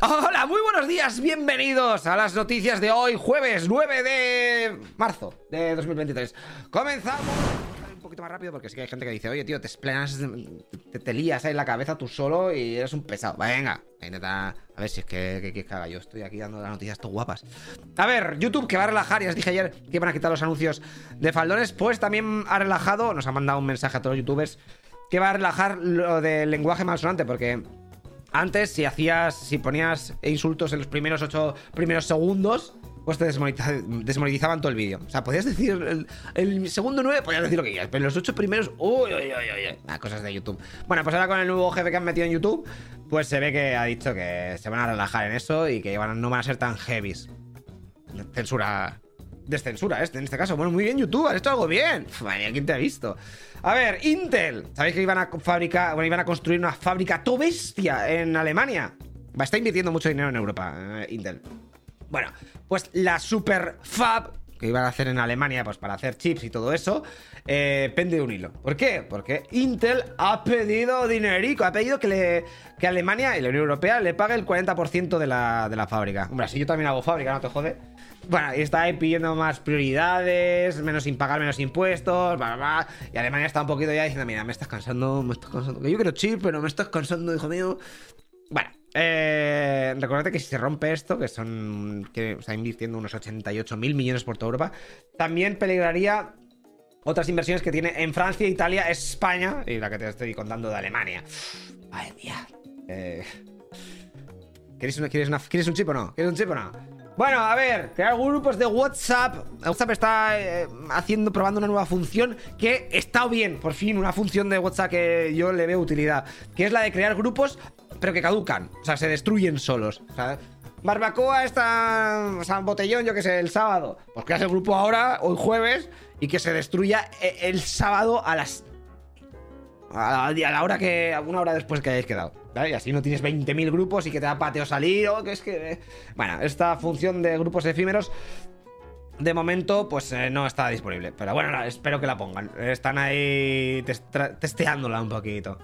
Hola, muy buenos días, bienvenidos a las noticias de hoy, jueves 9 de marzo de 2023. Comenzamos un poquito más rápido porque sí que hay gente que dice, oye tío, te esplenas, te, te lías ahí en la cabeza tú solo y eres un pesado. Venga, intenta, a ver si es que, que, que yo, estoy aquí dando las noticias todo guapas. A ver, YouTube que va a relajar, ya os dije ayer que iban a quitar los anuncios de faldones, pues también ha relajado, nos ha mandado un mensaje a todos los youtubers que va a relajar lo del lenguaje malsonante porque... Antes, si hacías, si ponías insultos en los primeros ocho primeros segundos, pues te desmonetizaban todo el vídeo. O sea, podías decir el, el, segundo 9, podías decir lo que quieras, pero los ocho primeros, uy, uy, uy, uy, ah, cosas de YouTube. Bueno, pues ahora con el nuevo jefe que han metido en YouTube, pues se ve que ha dicho que se van a relajar en eso y que van, no van a ser tan heavies. Censura descensura este, en este caso. Bueno, muy bien, YouTube, has hecho algo bien. Madre ¿quién te ha visto? A ver, Intel. ¿Sabéis que iban a fabricar, bueno, iban a construir una fábrica to bestia en Alemania? Va a estar invirtiendo mucho dinero en Europa, eh, Intel. Bueno, pues la Super Fab que iban a hacer en Alemania, pues para hacer chips y todo eso, eh, pende de un hilo. ¿Por qué? Porque Intel ha pedido dinerico, ha pedido que, le, que Alemania y la Unión Europea le pague el 40% de la, de la fábrica. Hombre, si yo también hago fábrica, no te jode. Bueno, está ahí pidiendo más prioridades, menos sin pagar menos impuestos, bla, bla, bla. Y Alemania está un poquito ya diciendo, mira, me estás cansando, me estás cansando. Que yo quiero chip, pero me estás cansando, hijo mío. Bueno, eh, recordad que si se rompe esto, que son. que está invirtiendo unos 88 mil millones por toda Europa, también peligraría otras inversiones que tiene en Francia, Italia, España y la que te estoy contando de Alemania. Ay, mía. Eh, ¿quieres, una, quieres, una, ¿Quieres un chip o no? ¿Quieres un chip o no? Bueno, a ver, crear grupos de WhatsApp. WhatsApp está eh, haciendo, probando una nueva función que está bien, por fin, una función de WhatsApp que yo le veo utilidad, que es la de crear grupos, pero que caducan, o sea, se destruyen solos. O barbacoa está, sea, botellón, yo que sé, el sábado. Pues creas el grupo ahora, hoy jueves, y que se destruya eh, el sábado a las a la, hora que. una hora después que hayáis quedado. ¿vale? Y así no tienes 20.000 grupos y que te da pateo salir. O que es que. Bueno, esta función de grupos efímeros. De momento, pues eh, no está disponible. Pero bueno, espero que la pongan. Están ahí testeándola un poquito.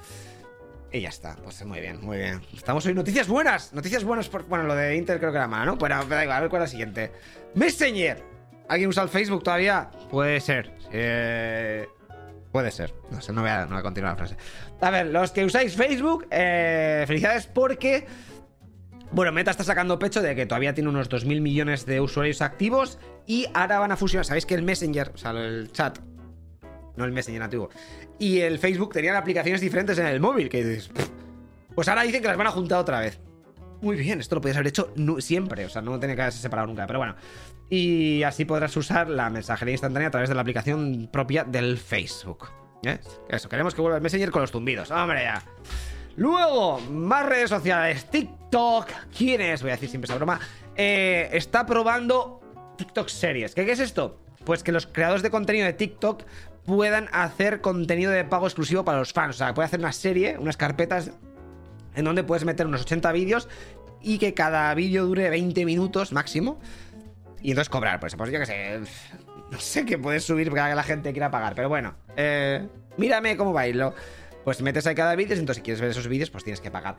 Y ya está, pues muy bien, muy bien. Estamos hoy noticias buenas, noticias buenas por... Bueno, lo de Intel creo que era mala, ¿no? Pero da igual, a ver cuál es la siguiente. Messenger. ¿Alguien usa el Facebook todavía? Puede ser. Eh... Puede ser. No sé, no voy, a, continuar la frase. A ver, los que usáis Facebook, eh, felicidades porque... Bueno, Meta está sacando pecho de que todavía tiene unos 2.000 millones de usuarios activos y ahora van a fusionar. ¿Sabéis que el Messenger, o sea, el chat, no el Messenger antiguo, y el Facebook tenían aplicaciones diferentes en el móvil? Que dices, pues ahora dicen que las van a juntar otra vez. Muy bien, esto lo podías haber hecho siempre, o sea, no tiene que haberse separado nunca, pero bueno. Y así podrás usar la mensajería instantánea a través de la aplicación propia del Facebook. ¿Eh? Eso, queremos que vuelva el Messenger con los zumbidos. ¡Hombre, ya! Luego, más redes sociales. TikTok. ¿Quién es? Voy a decir siempre esa broma. Eh, está probando TikTok series. ¿Qué, ¿Qué es esto? Pues que los creadores de contenido de TikTok puedan hacer contenido de pago exclusivo para los fans. O sea, puede hacer una serie, unas carpetas en donde puedes meter unos 80 vídeos y que cada vídeo dure 20 minutos máximo. Y entonces cobrar, por pues yo que sé. No sé qué puedes subir para que la gente quiera pagar, pero bueno. Eh, mírame cómo bailo. Pues metes ahí cada vídeo, entonces si quieres ver esos vídeos, pues tienes que pagar.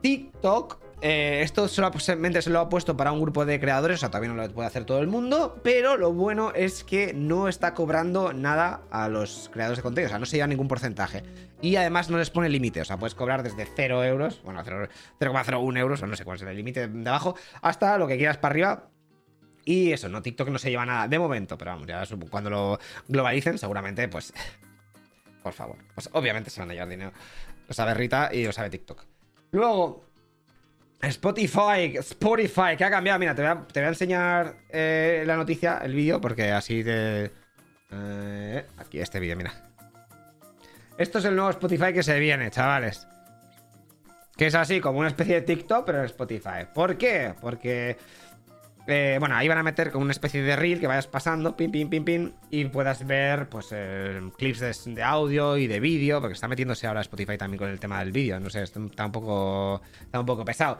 TikTok, eh, esto solamente se lo ha puesto para un grupo de creadores, o sea, todavía no lo puede hacer todo el mundo, pero lo bueno es que no está cobrando nada a los creadores de contenido, o sea, no se lleva ningún porcentaje. Y además no les pone límite, o sea, puedes cobrar desde 0 euros, bueno, 0,01 euros, o no sé cuál es el límite de abajo, hasta lo que quieras para arriba. Y eso, no, TikTok no se lleva nada de momento, pero vamos, ya cuando lo globalicen, seguramente, pues por favor. Pues obviamente se van a llevar dinero. Lo sabe Rita y lo sabe TikTok. Luego, Spotify, Spotify, que ha cambiado. Mira, te voy a, te voy a enseñar eh, la noticia, el vídeo, porque así te. Eh, aquí este vídeo, mira. Esto es el nuevo Spotify que se viene, chavales. Que es así, como una especie de TikTok, pero en Spotify. ¿Por qué? Porque eh, bueno, ahí van a meter como una especie de reel que vayas pasando, pim, pim, pim, pim, y puedas ver pues clips de, de, audio y de vídeo, porque está metiéndose ahora Spotify también con el tema del vídeo, no sé, está un poco, está un poco pesado.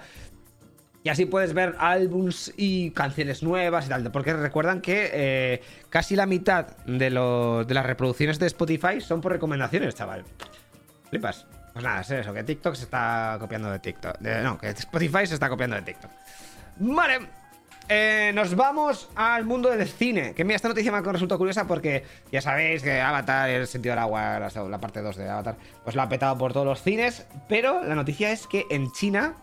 Y así puedes ver álbums y canciones nuevas y tal, porque recuerdan que eh, casi la mitad de, lo, de las reproducciones de Spotify son por recomendaciones, chaval. Flipas. Pues nada, es eso, que TikTok se está copiando de TikTok. no, que Spotify se está copiando de TikTok. Vale. Eh, nos vamos al mundo del cine. Que mira, esta noticia me ha resultado curiosa porque ya sabéis que Avatar, el sentido del agua, la, parte 2 de Avatar, pues la ha petado por todos los cines. Pero la noticia es que en China,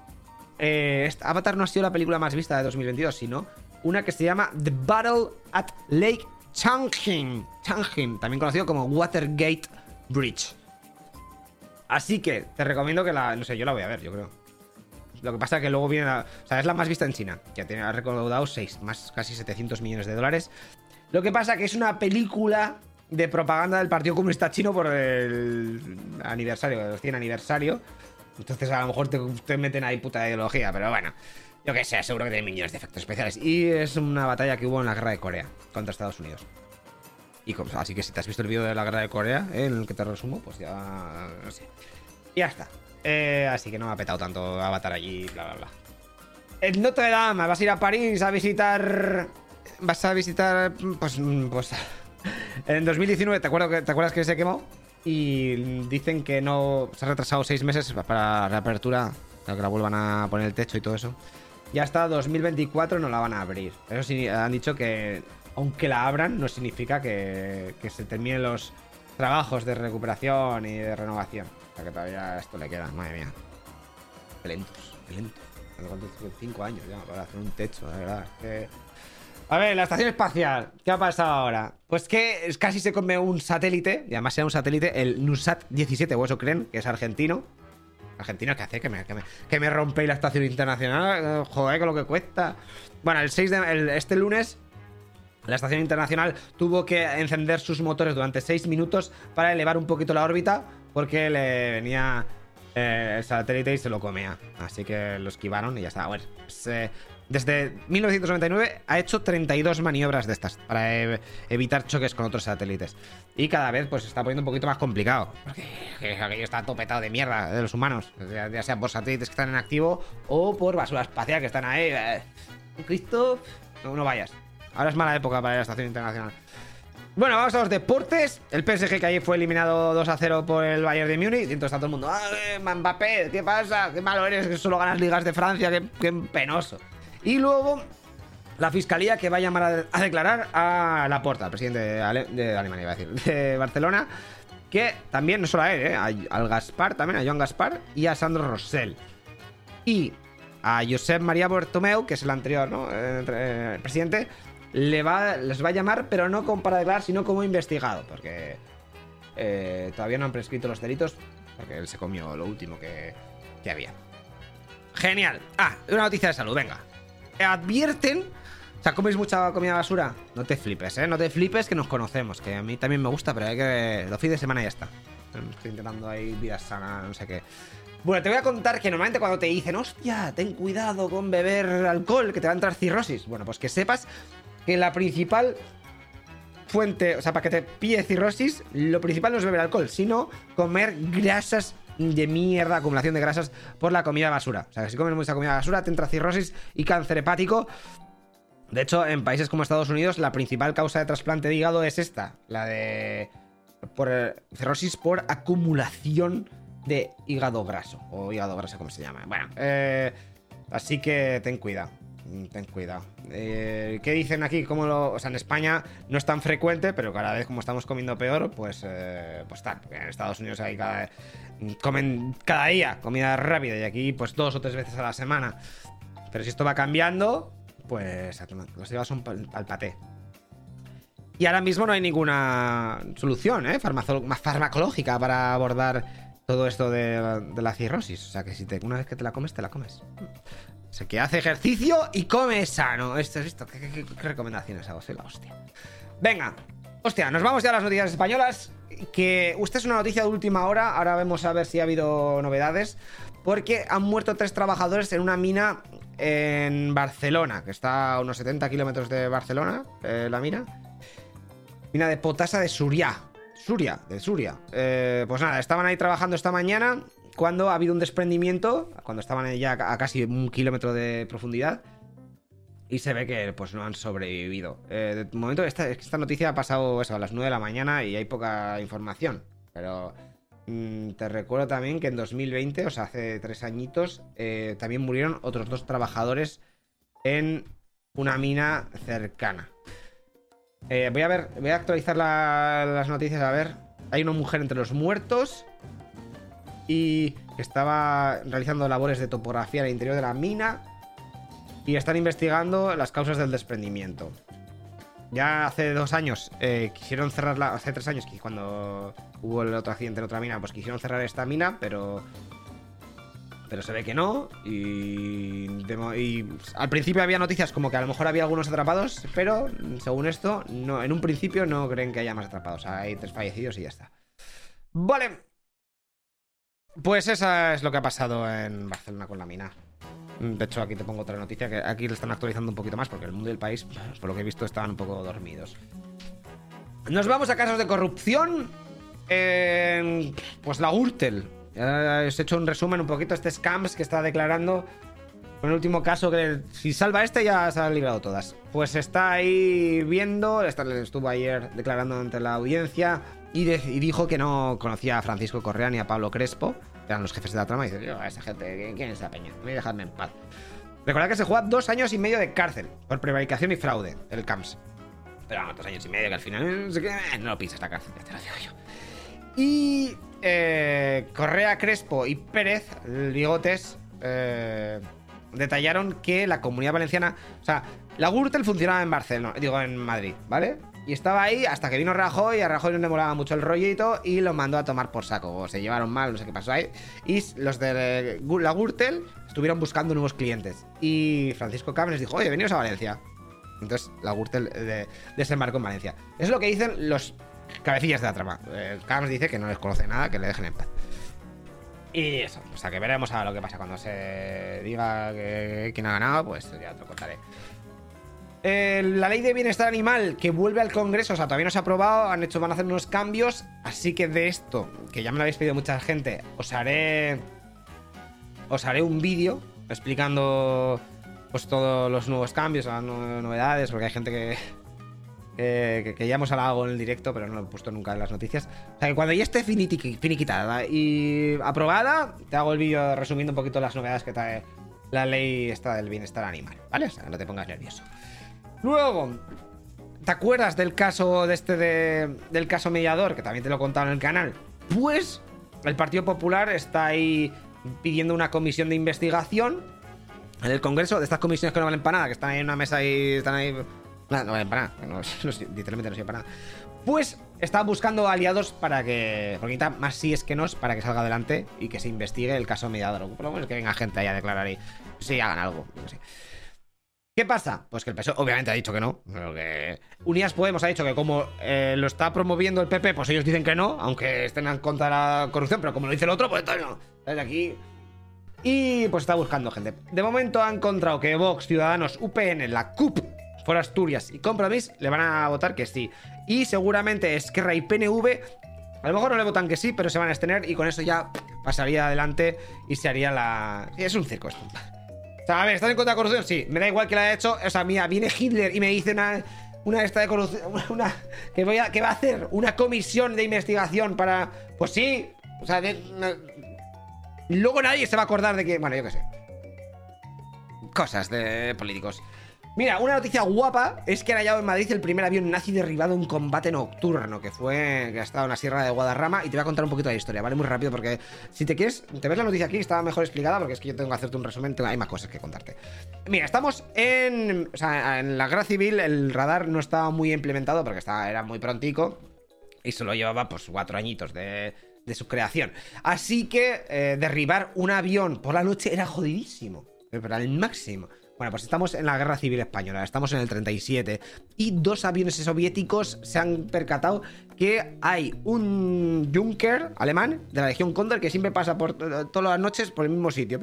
eh, Avatar no ha sido la película más vista de 2022, sino una que se llama The Battle at Lake Changjin. Changjin, también conocido como Watergate Bridge. Así que te recomiendo que la. No sé, yo la voy a ver, yo creo. Lo que pasa es que luego viene. La, o sea, es la más vista en China. Ya tiene, ha recaudado 6, más casi 700 millones de dólares. Lo que pasa es que es una película de propaganda del Partido Comunista Chino por el aniversario, el 100 aniversario. Entonces a lo mejor te, meten ahí puta ideología, pero bueno. Yo que sé, seguro que tiene millones de efectos especiales. Y es una batalla que hubo en la guerra de Corea contra Estados Unidos. Y así que si te has visto el vídeo de la guerra de Corea, eh, en el que te resumo, pues ya. No sé. Ya está. Eh, así que no me ha petado tanto Avatar allí, bla, bla, bla. En Notre Dame, vas a ir a París a visitar. Vas a visitar. Pues. pues en 2019, ¿te, acuerdas que, ¿te acuerdas que se quemó? Y dicen que no. Se ha retrasado seis meses para la reapertura. Para que la vuelvan a poner el techo y todo eso. Ya hasta 2024 no la van a abrir. Eso sí, han dicho que aunque la abran, no significa que, se terminen los trabajos de recuperación y de renovación. O sea que todavía esto le queda, madre mía. Lentos, lentos. Cinco años ya para hacer un techo, la verdad. A ver, la estación espacial, ¿qué ha pasado ahora? Pues que casi se come un satélite, y además sea un satélite, el NUSAT 17, o eso creen, que es argentino. Argentino, ¿qué hace? Que me, que me, rompe la estación internacional. Eh, joder, con lo que cuesta. Bueno, el 6 de. este lunes la estación internacional tuvo que encender sus motores durante 6 minutos para elevar un poquito la órbita porque le venía eh, el satélite y se lo comía. Así que lo esquivaron y ya está. Bueno, pues, eh, desde 1999 ha hecho 32 maniobras de estas para evitar choques con otros satélites. Y cada vez pues se está poniendo un poquito más complicado. Porque aquello está topetado de mierda de los humanos. Ya, sea por satélites que están en activo o por basura espacial que están ahí. Eh, Cristo, no vayas. Ahora es mala época para la estación internacional. Bueno, vamos a los deportes. El PSG que ayer fue eliminado 2 a 0 por el Bayern de Múnich. Y entonces está todo el mundo, ¡ah, eh, Mbappé! ¿Qué pasa? ¡Qué malo eres que solo ganas ligas de Francia! ¡Qué, penoso! Y luego la fiscalía que va a llamar a, declarar a Laporta, el presidente de, Alemania, iba a decir, de Barcelona. Que también, no solo a él, ¿eh? al Gaspar, también a Joan Gaspar y a Sandro Rossell. Y a Josep María Bartomeu, que es el anterior ¿no? presidente, les va a llamar, pero no como para declarar, sino como investigado, porque eh, todavía no han prescrito los delitos, porque él se comió lo último que, que había. Genial. Ah, una noticia de salud, venga. Advierten o sea, ¿comes mucha comida basura? No te flipes, ¿eh? No te flipes que nos conocemos, que a mí también me gusta, pero hay que... Los fines de semana ya está. Estoy intentando ahí vida sana, no sé qué. Bueno, te voy a contar que normalmente cuando te dicen, hostia, ten cuidado con beber alcohol, que te va a entrar cirrosis. Bueno, pues que sepas que la principal fuente, o sea, para que te pille cirrosis, lo principal no es beber alcohol, sino comer grasas de mierda, acumulación de grasas por la comida basura. O sea, que si comes mucha comida basura, te entra cirrosis y cáncer hepático. De hecho, en países como Estados Unidos, la principal causa de trasplante de hígado es esta, la de por cirrosis por acumulación de hígado graso o hígado graso, como se llama. Bueno, eh, así que ten cuidado. Mm, ten cuidado. Eh, ¿Qué dicen aquí? Como lo, o sea, en España no es tan frecuente, pero cada vez como estamos comiendo peor, pues, eh, pues tal. En Estados Unidos hay cada, comen cada día comida rápida y aquí pues dos o tres veces a la semana. Pero si esto va cambiando, pues los llevas son al paté. Y ahora mismo no hay ninguna solución ¿eh? farmacológica para abordar todo esto de, la cirrosis. O sea que si una vez que te la comes, te la comes. O que hace ejercicio y come sano. Esto es esto. ¿Qué, recomendaciones hago? Soy la hostia. Venga. Hostia, nos vamos ya a las noticias españolas. Que usted es una noticia de última hora. Ahora vemos a ver si ha habido novedades. Porque han muerto tres trabajadores en una mina en Barcelona, que está a unos 70 kilómetros de Barcelona, eh, la mina. Mina de potasa de Suria. Suria, de Suria. Eh, pues nada, estaban ahí trabajando esta mañana cuando ha habido un desprendimiento, cuando estaban ya a casi un kilómetro de profundidad, y se ve que pues no han sobrevivido. Eh, de momento, esta, noticia ha pasado a las 9 de la mañana y hay poca información, pero mm, te recuerdo también que en 2020, o sea, hace tres añitos, eh, también murieron otros dos trabajadores en una mina cercana. Eh, voy a ver, voy a actualizar las noticias. A ver, hay una mujer entre los muertos y estaba realizando labores de topografía en el interior de la mina y están investigando las causas del desprendimiento. Ya hace dos años eh, quisieron cerrarla, hace tres años cuando hubo el otro accidente en otra mina, pues quisieron cerrar esta mina, pero pero se ve que no. Y, y, al principio había noticias como que a lo mejor había algunos atrapados, pero según esto, no, en un principio no creen que haya más atrapados. Hay tres fallecidos y ya está. Vale. Pues eso es lo que ha pasado en Barcelona con la mina. De hecho, aquí te pongo otra noticia que aquí le están actualizando un poquito más porque el mundo y el país, por lo que he visto, estaban un poco dormidos. Nos vamos a casos de corrupción. En, pues la Urtel. os he hecho un resumen un poquito este scams que está declarando. Con el último caso que si salva este ya se han librado todas. Pues está ahí viendo, estuvo ayer declarando ante la audiencia y, dijo que no conocía a Francisco Correa ni a Pablo Crespo, que eran los jefes de la trama, y dice, yo, esa gente, ¿quién es esa peña? Me dejadme en paz. Recordad que se juega dos años y medio de cárcel por prevaricación y fraude, el CAMS. Pero vamos, dos años y medio que al final no lo pisa esta cárcel, te lo digo yo. Y eh, Correa, Crespo y Pérez, Ligotes, eh, detallaron que la comunidad valenciana, o sea, la Gürtel funcionaba en Barcelona, digo en Madrid, ¿vale? Y estaba ahí hasta que vino Rajoy y a Rajoy no le molaba mucho el rollito y lo mandó a tomar por saco. O se llevaron mal, no sé qué pasó ahí. Y los de la Gürtel estuvieron buscando nuevos clientes. Y Francisco Cámenes dijo, oye, venidos a Valencia. Entonces la Gürtel eh, desembarcó en Valencia. es lo que dicen los cabecillas de la trama. Eh, dice que no les conoce nada, que le dejen en paz. Y eso, o sea que veremos a lo que pasa cuando se diga que, quién ha ganado, pues ya te lo contaré. La ley de bienestar animal que vuelve al Congreso, o sea, todavía no se ha aprobado, han hecho, van a hacer unos cambios, así que de esto, que ya me lo habéis pedido mucha gente, os haré. Os haré un vídeo explicando pues todos los nuevos cambios, las novedades, porque hay gente que, que, ya hemos hablado en el directo, pero no lo he puesto nunca en las noticias. O sea, que cuando ya esté finiquitada y aprobada, te hago el vídeo resumiendo un poquito las novedades que trae la ley esta del bienestar animal, ¿vale? O sea, no te pongas nervioso. Luego, ¿te acuerdas del caso de este del caso mediador? Que también te lo he contado en el canal. Pues el Partido Popular está ahí pidiendo una comisión de investigación en el Congreso de estas comisiones que no valen para nada, que están ahí en una mesa y están ahí. No, no valen para nada, literalmente no sirven para nada. Pues está buscando aliados para que. Porque más sí es que no para que salga adelante y que se investigue el caso mediador. Por lo menos que venga gente ahí a declarar y. Sí, hagan algo. No sé. ¿Qué pasa? Pues que el PSOE obviamente ha dicho que no. Unidas Podemos ha dicho que como eh, lo está promoviendo el PP, pues ellos dicen que no, aunque estén en contra de la corrupción, pero como lo dice el otro, pues entonces no. Desde aquí. Y pues está buscando gente. De momento ha encontrado que Vox, Ciudadanos, UPN, la CUP, For Asturias y Compromís le van a votar que sí. Y seguramente Esquerra y PNV a lo mejor no le votan que sí, pero se van a extener y con eso ya pasaría adelante y se haría la... Es un circo esto. O sea, a ver, ¿estás en contra de corrupción? Sí, me da igual que la haya hecho. O sea, mira, viene Hitler y me dice una. Una esta de corrupción. Una. Que, voy a, que va a hacer una comisión de investigación para. Pues sí. O sea, luego nadie se va a acordar de que. Bueno, yo qué sé. Cosas de políticos. Mira, una noticia guapa es que han hallado en Madrid el primer avión nazi derribado en combate nocturno, que fue, que ha estado en la Sierra de Guadarrama, y te voy a contar un poquito la historia, ¿vale? Muy rápido, porque si te quieres, te ves la noticia aquí, estaba mejor explicada, porque es que yo tengo que hacerte un resumen, hay más cosas que contarte. Mira, estamos en, o sea, en la guerra civil, el radar no estaba muy implementado, porque estaba, era muy prontico, y solo llevaba, pues, cuatro añitos de su creación. Así que eh, derribar un avión por la noche era jodidísimo. Era el máximo. Bueno, pues estamos en la Guerra Civil Española, estamos en el 37 y dos aviones soviéticos se han percatado que hay un Junker alemán de la Legión Condor que siempre pasa por todas las noches por el mismo sitio,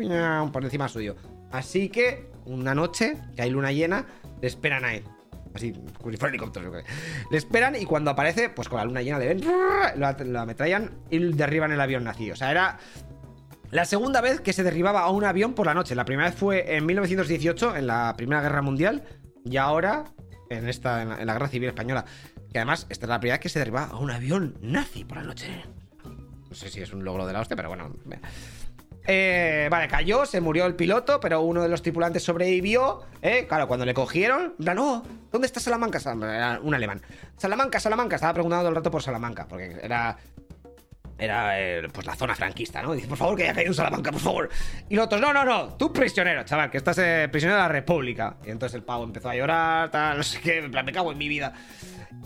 por encima suyo. Así que una noche, que hay luna llena, le esperan a él. Así, helicóptero. Le esperan y cuando aparece, pues con la luna llena le ven, lo, ametrallan y derriban el avión nazi. O sea, era la segunda vez que se derribaba a un avión por la noche. La primera vez fue en 1918, en la Primera Guerra Mundial, y ahora en esta, en la, Guerra Civil Española. Que además, esta es la primera vez que se derribaba a un avión nazi por la noche. No sé si es un logro de la hostia, pero bueno. Eh, vale, cayó, se murió el piloto, pero uno de los tripulantes sobrevivió. ¿eh? Claro, cuando le cogieron, ¿dónde está Salamanca? Era un alemán. Salamanca, Salamanca, estaba preguntando el rato por Salamanca, porque era era eh, pues la zona franquista, ¿no? Dice, por favor, que haya caído en Salamanca, por favor. Y los otros, no, no, no, tú prisionero, chaval, que estás eh, prisionero de la República. Y entonces el pavo empezó a llorar, tal, no sé qué, en plan, me cago en mi vida.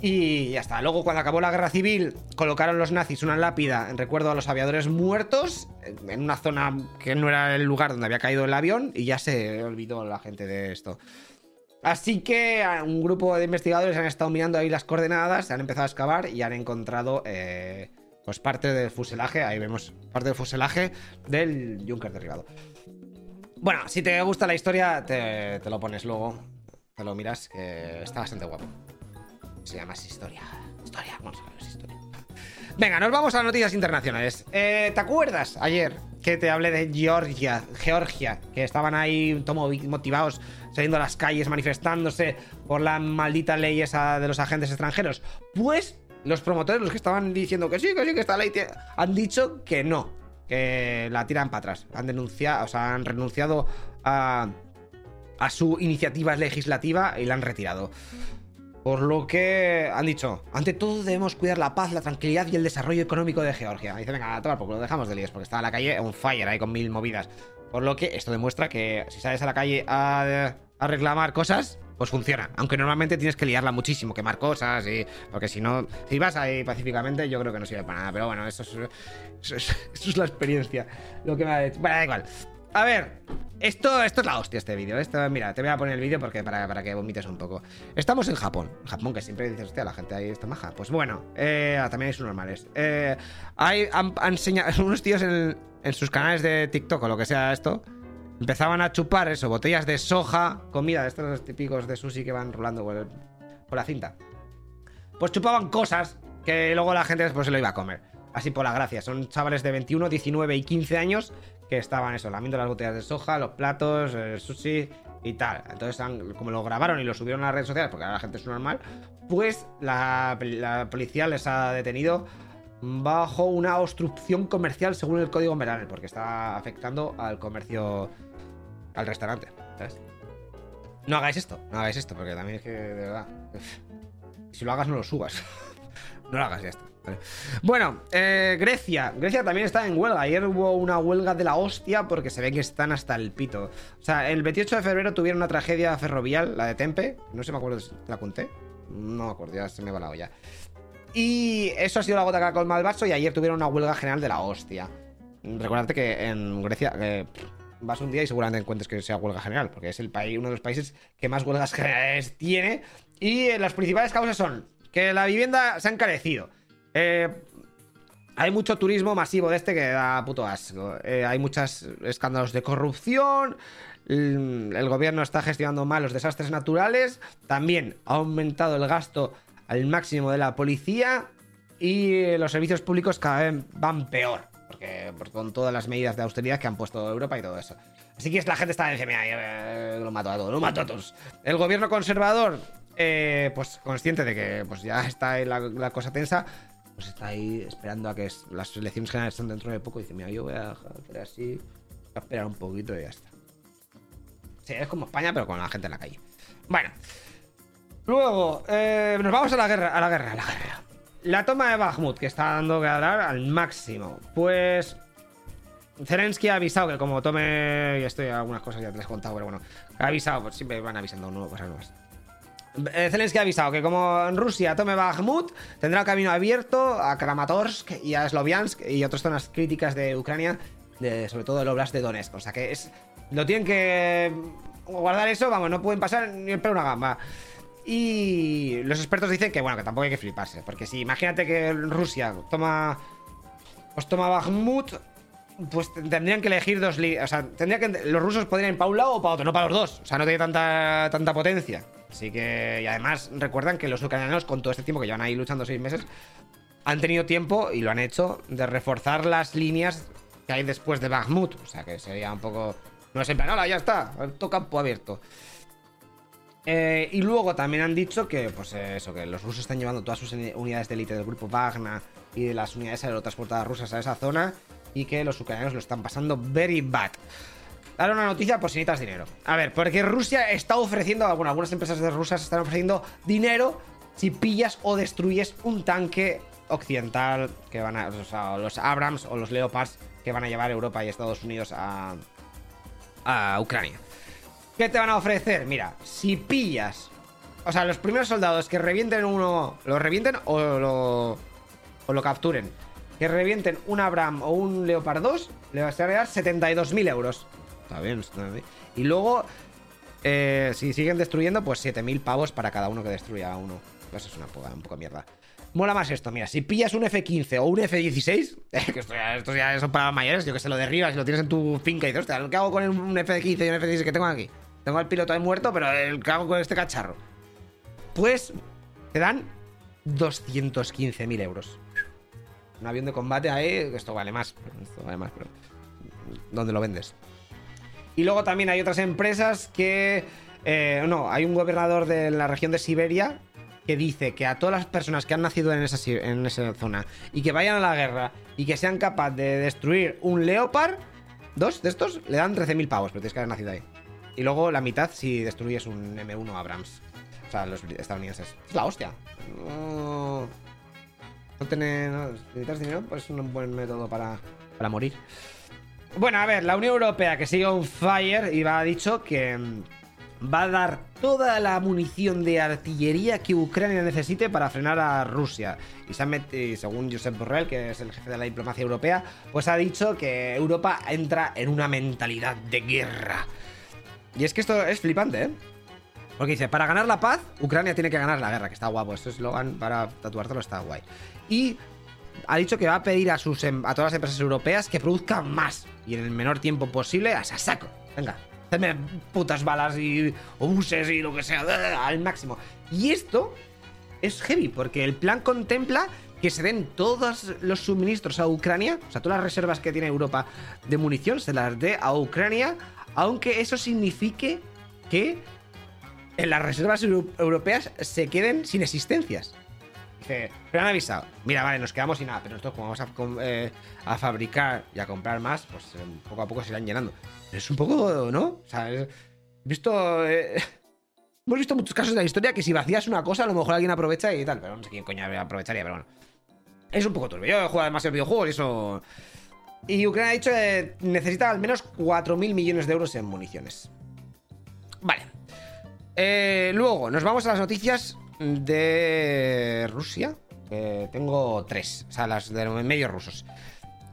Y ya está. Luego, cuando acabó la guerra civil, colocaron los nazis una lápida en recuerdo a los aviadores muertos en una zona que no era el lugar donde había caído el avión y ya se olvidó la gente de esto. Así que un grupo de investigadores han estado mirando ahí las coordenadas, se han empezado a excavar y han encontrado eh, pues parte del fuselaje. Ahí vemos parte del fuselaje del Junker derribado. Bueno, si te gusta la historia, te, te lo pones luego. Te lo miras, que está bastante guapo. Se llama historia. Historia, vamos a ver, es historia. Venga, nos vamos a noticias internacionales. Eh, ¿Te acuerdas ayer que te hablé de Georgia, Georgia, que estaban ahí motivados saliendo a las calles manifestándose por la maldita ley esa de los agentes extranjeros? Pues los promotores, los que estaban diciendo que sí, que sí, que esta ley han dicho que no, que la tiran para atrás. Han denunciado, o sea, han renunciado a, a su iniciativa legislativa y la han retirado. Por lo que han dicho, ante todo debemos cuidar la paz, la tranquilidad y el desarrollo económico de Georgia. Dice, venga, a tomar poco, lo dejamos de líos, porque está en la calle un fire ahí con mil movidas. Por lo que esto demuestra que si sales a la calle a, reclamar cosas, pues funciona. Aunque normalmente tienes que liarla muchísimo, quemar cosas y. Porque si no. Si vas ahí pacíficamente, yo creo que no sirve para nada. Pero bueno, eso es. Eso es, la experiencia. Lo que me ha hecho. Bueno, da igual. A ver, esto, esto es la hostia este vídeo. Mira, te voy a poner el vídeo porque para, para, que vomites un poco. Estamos en Japón. Japón, que siempre dices, hostia, la gente ahí está maja. Pues bueno, eh, ah, también hay sus normales. Eh, hay, han, enseñado unos tíos en, sus canales de TikTok o lo que sea esto. Empezaban a chupar eso, botellas de soja, comida de estos típicos de sushi que van rolando por, la cinta. Pues chupaban cosas que luego la gente después se lo iba a comer. Así por la gracia. Son chavales de 21, 19 y 15 años que estaban eso, lamiendo las botellas de soja, los platos, el sushi y tal. Entonces, como lo grabaron y lo subieron a las redes sociales, porque ahora la gente es normal, pues la, policía les ha detenido bajo una obstrucción comercial según el código penal, porque está afectando al comercio, al restaurante. ¿sabes? No hagáis esto, no hagáis esto, porque también es que, de verdad, si lo hagas no lo subas. no lo hagas ya esto. Bueno, eh, Grecia. Grecia también está en huelga. Ayer hubo una huelga de la hostia porque se ve que están hasta el pito. O sea, el 28 de febrero tuvieron una tragedia ferrovial, la de Tempe. No sé, me acuerdo si la conté. No me acuerdo, ya se me va la olla. Y eso ha sido la gota que ha colmado el vaso. Y ayer tuvieron una huelga general de la hostia. Recordate que en Grecia. Vas un día y seguramente encuentres que sea huelga general, porque es el país, uno de los países que más huelgas generales tiene. Y las principales causas son que la vivienda se ha encarecido, eh, hay mucho turismo masivo de este que da puto asco. Eh, hay muchos escándalos de corrupción. El, gobierno está gestionando mal los desastres naturales. También ha aumentado el gasto al máximo de la policía. Y los servicios públicos cada vez van peor. Porque, con todas las medidas de austeridad que han puesto Europa y todo eso. Así que la gente está diciendo, mira, lo mato a todos, lo mato a todos. El gobierno conservador, eh, pues consciente de que pues ya está la, la cosa tensa, pues está ahí esperando a que las elecciones generales estén dentro de poco dice, mira, yo voy a hacer así, voy a esperar un poquito y ya está. Sí, es como España, pero con la gente en la calle. Bueno. Luego, eh, nos vamos a la guerra, a la guerra, a la guerra. La toma de Bakhmut, que está dando que hablar al máximo. Pues Zelensky ha avisado que como tome. Y estoy algunas cosas ya te las he contado, pero bueno. Ha avisado, pues siempre van avisando nuevas cosas nuevas. Eh, Zelensky ha avisado que como Rusia tome Bakhmut, tendrá camino abierto a Kramatorsk y a Sloviansk y otras zonas críticas de Ucrania, sobre todo el Oblast de Donetsk. O sea que es. Lo tienen que guardar eso, vamos, no pueden pasar ni el pelo una gamba. Y los expertos dicen que, bueno, que tampoco hay que fliparse. Porque si imagínate que Rusia toma. Os toma Bakhmut, pues tendrían que elegir dos. O sea, tendría que. Los rusos podrían ir para un lado o para otro, no para los dos. O sea, no tiene tanta, tanta potencia. Así que, y además, recuerdan que los ucranianos, con todo este tiempo que llevan ahí luchando seis meses, han tenido tiempo, y lo han hecho, de reforzar las líneas que hay después de Bakhmut. O sea, que sería un poco. No es en plan, ya está, todo campo abierto. Eh, y luego también han dicho que, pues eso, que los rusos están llevando todas sus unidades de élite del grupo Wagner y de las unidades aerotransportadas rusas a esa zona y que los ucranianos lo están pasando very bad. Ahora una noticia por si necesitas dinero. A ver, porque Rusia está ofreciendo, bueno, algunas empresas rusas están ofreciendo dinero si pillas o destruyes un tanque occidental que van a, o sea, los Abrams o los Leopards que van a llevar Europa y Estados Unidos a, a Ucrania. ¿Qué te van a ofrecer? Mira, si pillas, o sea, los primeros soldados que revienten uno, lo revienten o lo, o lo capturen, que revienten un Abram o un Leopard 2, le vas a dar 72.000 euros. Está bien, está bien. Y luego, eh, si siguen destruyendo, pues 7.000 pavos para cada uno que destruya uno. Pues es una poca, un poco mierda. Mola más esto, mira, si pillas un F-15 o un F-16, que esto ya, esto ya son para mayores, yo que sé, lo derribas y lo tienes en tu finca y dices, hostia, ¿qué hago con un F-15 y un F-16 que tengo aquí? Tengo al piloto ahí muerto, pero ¿qué hago con este cacharro? Pues te dan 215.000 euros. Un avión de combate ahí, esto vale más, esto vale más, pero ¿dónde lo vendes? Y luego también hay otras empresas que... Eh, no, hay un gobernador de la región de Siberia que dice que a todas las personas que han nacido en esa, en esa zona y que vayan a la guerra y que sean capaces de destruir un Leopard, dos de estos, le dan 13.000 pavos, pero tienes que haber nacido ahí. Y luego la mitad si destruyes un M1 Abrams. O sea, los estadounidenses. Es la hostia. No, no tener... No, si necesitas dinero, pues es un buen método para, para morir. Bueno, a ver, la Unión Europea que sigue un fire y va dicho que mm, va a dar toda la munición de artillería que Ucrania necesite para frenar a Rusia. Y según Josep Borrell, que es el jefe de la diplomacia europea, pues ha dicho que Europa entra en una mentalidad de guerra. Y es que esto es flipante, ¿eh? Porque dice, para ganar la paz, Ucrania tiene que ganar la guerra, que está guapo. Este eslogan para tatuártelo está guay. Y ha dicho que va a pedir a, sus, em- a todas las empresas europeas que produzcan más y en el menor tiempo posible a saco. Venga, hacedme putas balas y obuses y lo que sea al máximo. Y esto es heavy porque el plan contempla que se den todos los suministros a Ucrania, o sea, todas las reservas que tiene Europa de munición se las dé a Ucrania, aunque eso signifique que en las reservas euro- europeas se queden sin existencias. Dice, pero han avisado. Mira, vale, nos quedamos sin nada, pero nosotros como vamos a, eh, fabricar y a comprar más, pues eh, poco a poco se irán llenando. Es un poco, ¿no? O sea, es- visto... eh, hemos visto muchos casos de la historia que si vacías una cosa, a lo mejor alguien aprovecha y tal, pero no sé quién coño aprovecharía, pero bueno. Es un poco turbio. Yo he jugado demasiado videojuegos y eso... Y Ucrania ha dicho que necesita al menos 4.000 millones de euros en municiones. Vale. Eh, luego, nos vamos a las noticias de Rusia. tengo tres, o sea, las de medios rusos.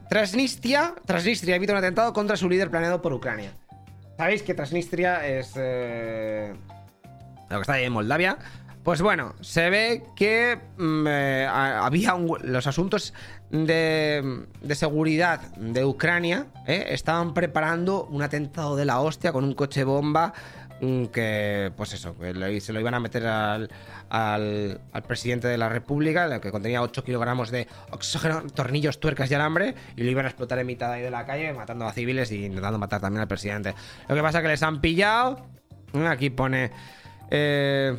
Transnistria, Transnistria evita un atentado contra su líder planeado por Ucrania. Sabéis que Transnistria es eh, lo que está ahí en Moldavia. Pues bueno, se ve que mm, eh, había los asuntos de, de seguridad de Ucrania eh, estaban preparando un atentado de la hostia con un coche bomba mm, que, pues eso, se lo iban a meter al, al, presidente de la República, que contenía 8 kilogramos de oxígeno, tornillos, tuercas y alambre, y lo iban a explotar en mitad ahí de la calle, matando a civiles y intentando matar también al presidente. Lo que pasa es que les han pillado. eh, Aquí pone. eh,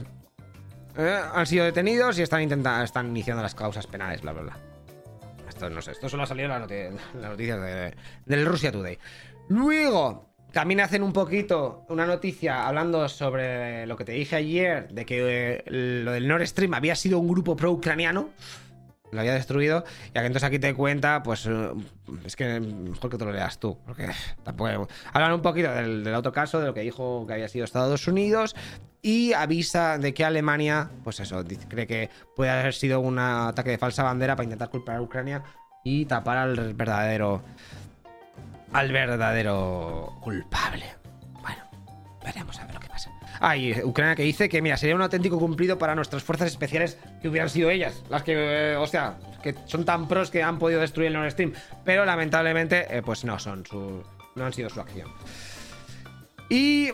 eh, han sido detenidos y están están iniciando las causas penales, bla, bla, bla. Esto no sé, esto solo ha salido en las noti- en las noticias de- del Russia Today. Luego, también hacen un poquito una noticia hablando sobre lo que te dije ayer, de que eh, lo del Nord Stream había sido un grupo pro-ucraniano. Lo había destruido. Y entonces aquí te cuenta, pues. eh, Es que mejor que te lo leas tú. Porque tampoco. Hablan un poquito del, del otro caso, de lo que dijo que había sido Estados Unidos. Y avisa de que Alemania, pues eso, cree que puede haber sido un ataque de falsa bandera para intentar culpar a Ucrania y tapar al verdadero. Al verdadero culpable. Bueno, veremos a ver lo que pasa. Ah, y Ucrania que dice que, mira, sería un auténtico cumplido para nuestras fuerzas especiales que hubieran sido ellas, las que, eh, o sea, que son tan pros que han podido destruir el Nord Stream. Pero lamentablemente, eh, pues no son su. No han sido su acción. Y.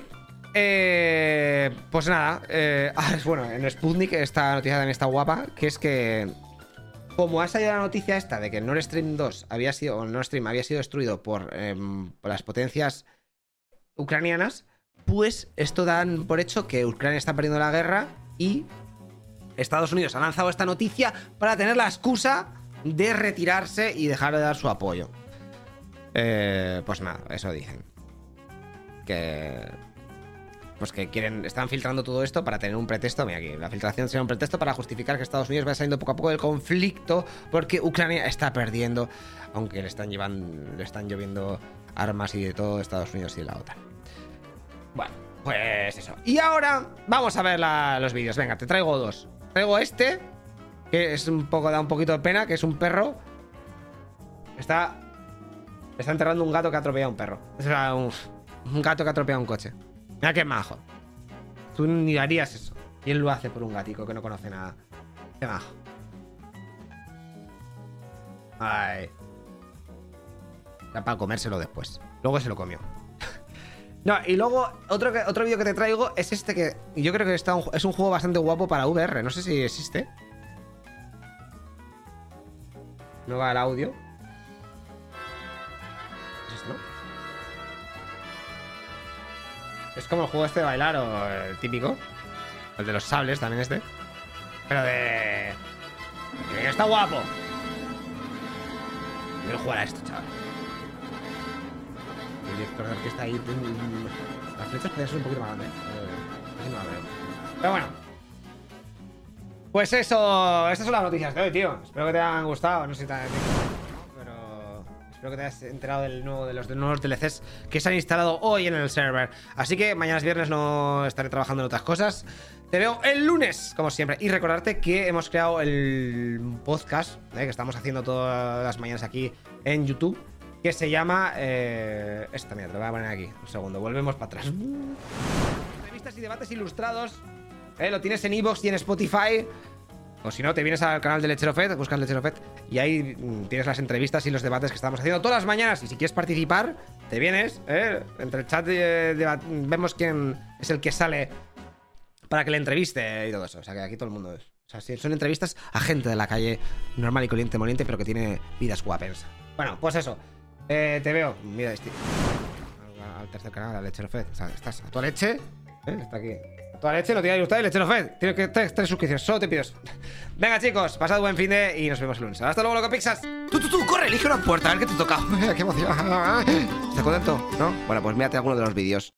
eh, pues nada, eh, ah, bueno, en Sputnik esta noticia también está guapa, que es que como ha salido la noticia esta de que Nord Stream 2 había sido, o Nord Stream había sido destruido por, em, por las potencias ucranianas, pues esto dan por hecho que Ucrania está perdiendo la guerra y Estados Unidos ha lanzado esta noticia para tener la excusa de retirarse y dejar de dar su apoyo. Eh, pues nada, eso dicen. Que. Pues que quieren. Están filtrando todo esto para tener un pretexto. Mira aquí, la filtración será un pretexto para justificar que Estados Unidos va saliendo poco a poco del conflicto. Porque Ucrania está perdiendo. Aunque le están llevando. Le están lloviendo armas y de todo Estados Unidos y la OTAN. Bueno, pues eso. Y ahora vamos a ver los vídeos. Venga, te traigo dos. Traigo este. Que es un poco, da un poquito de pena, que es un perro. Está Está enterrando un gato que ha atropellado a un perro. O sea, un, gato que ha atropellado un coche. Mira qué majo. Tú ni harías eso. Él lo hace por un gatico que no conoce nada. Qué majo. Ay. Ya para comérselo después. Luego se lo comió. no, y luego otro, otro vídeo que te traigo es este que yo creo que está es un juego bastante guapo para VR. No sé si existe. No va el audio. Es como el juego este de bailar o el típico. El de los sables también este. Pero de... está guapo. Quiero jugar a esto, chaval. El director de orquesta ahí... Las flechas pueden ser un poquito más grandes. Eh, Pero bueno. Pues eso, estas son las noticias de hoy, tío. Espero que te hayan gustado. No sé si te Espero que te hayas enterado del nuevo, de los nuevos DLCs que se han instalado hoy en el server. Así que mañana es viernes, no estaré trabajando en otras cosas. Te veo el lunes, como siempre. Y recordarte que hemos creado el podcast eh, que estamos haciendo todas las mañanas aquí en YouTube. Que se llama. Eh, esta mierda, lo voy a poner aquí. Un segundo, volvemos para atrás. Entrevistas y debates ilustrados. Eh, lo tienes en Evox y en Spotify. O si no, te vienes al canal de Lechero Fed, buscas Lechero Fed y ahí mm, tienes las entrevistas y los debates que estamos haciendo todas las mañanas. Y si quieres participar, te vienes, ¿eh? Entre el chat vemos quién es el que sale para que le entreviste y todo eso. O sea, que aquí todo el mundo es. O sea, son entrevistas a gente de la calle normal y corriente, moliente, pero que tiene vidas guapas. Bueno, pues eso. Eh, te veo. Este. Al, tercer canal, al Lechero Fed. O sea, estás a tu leche. ¿eh? Está aquí. Toda leche lo tiene usted, lechero Fed. Tiene que tres, tres suscripciones, solo te pides. Venga, chicos, pasad buen fin de y nos vemos el lunes. Hasta luego, loco Pixas. Tú, tú, tú, corre, elige una puerta, a ver qué te toca. qué emoción. ¿Estás contento? ¿No? Bueno, pues mírate alguno de los vídeos.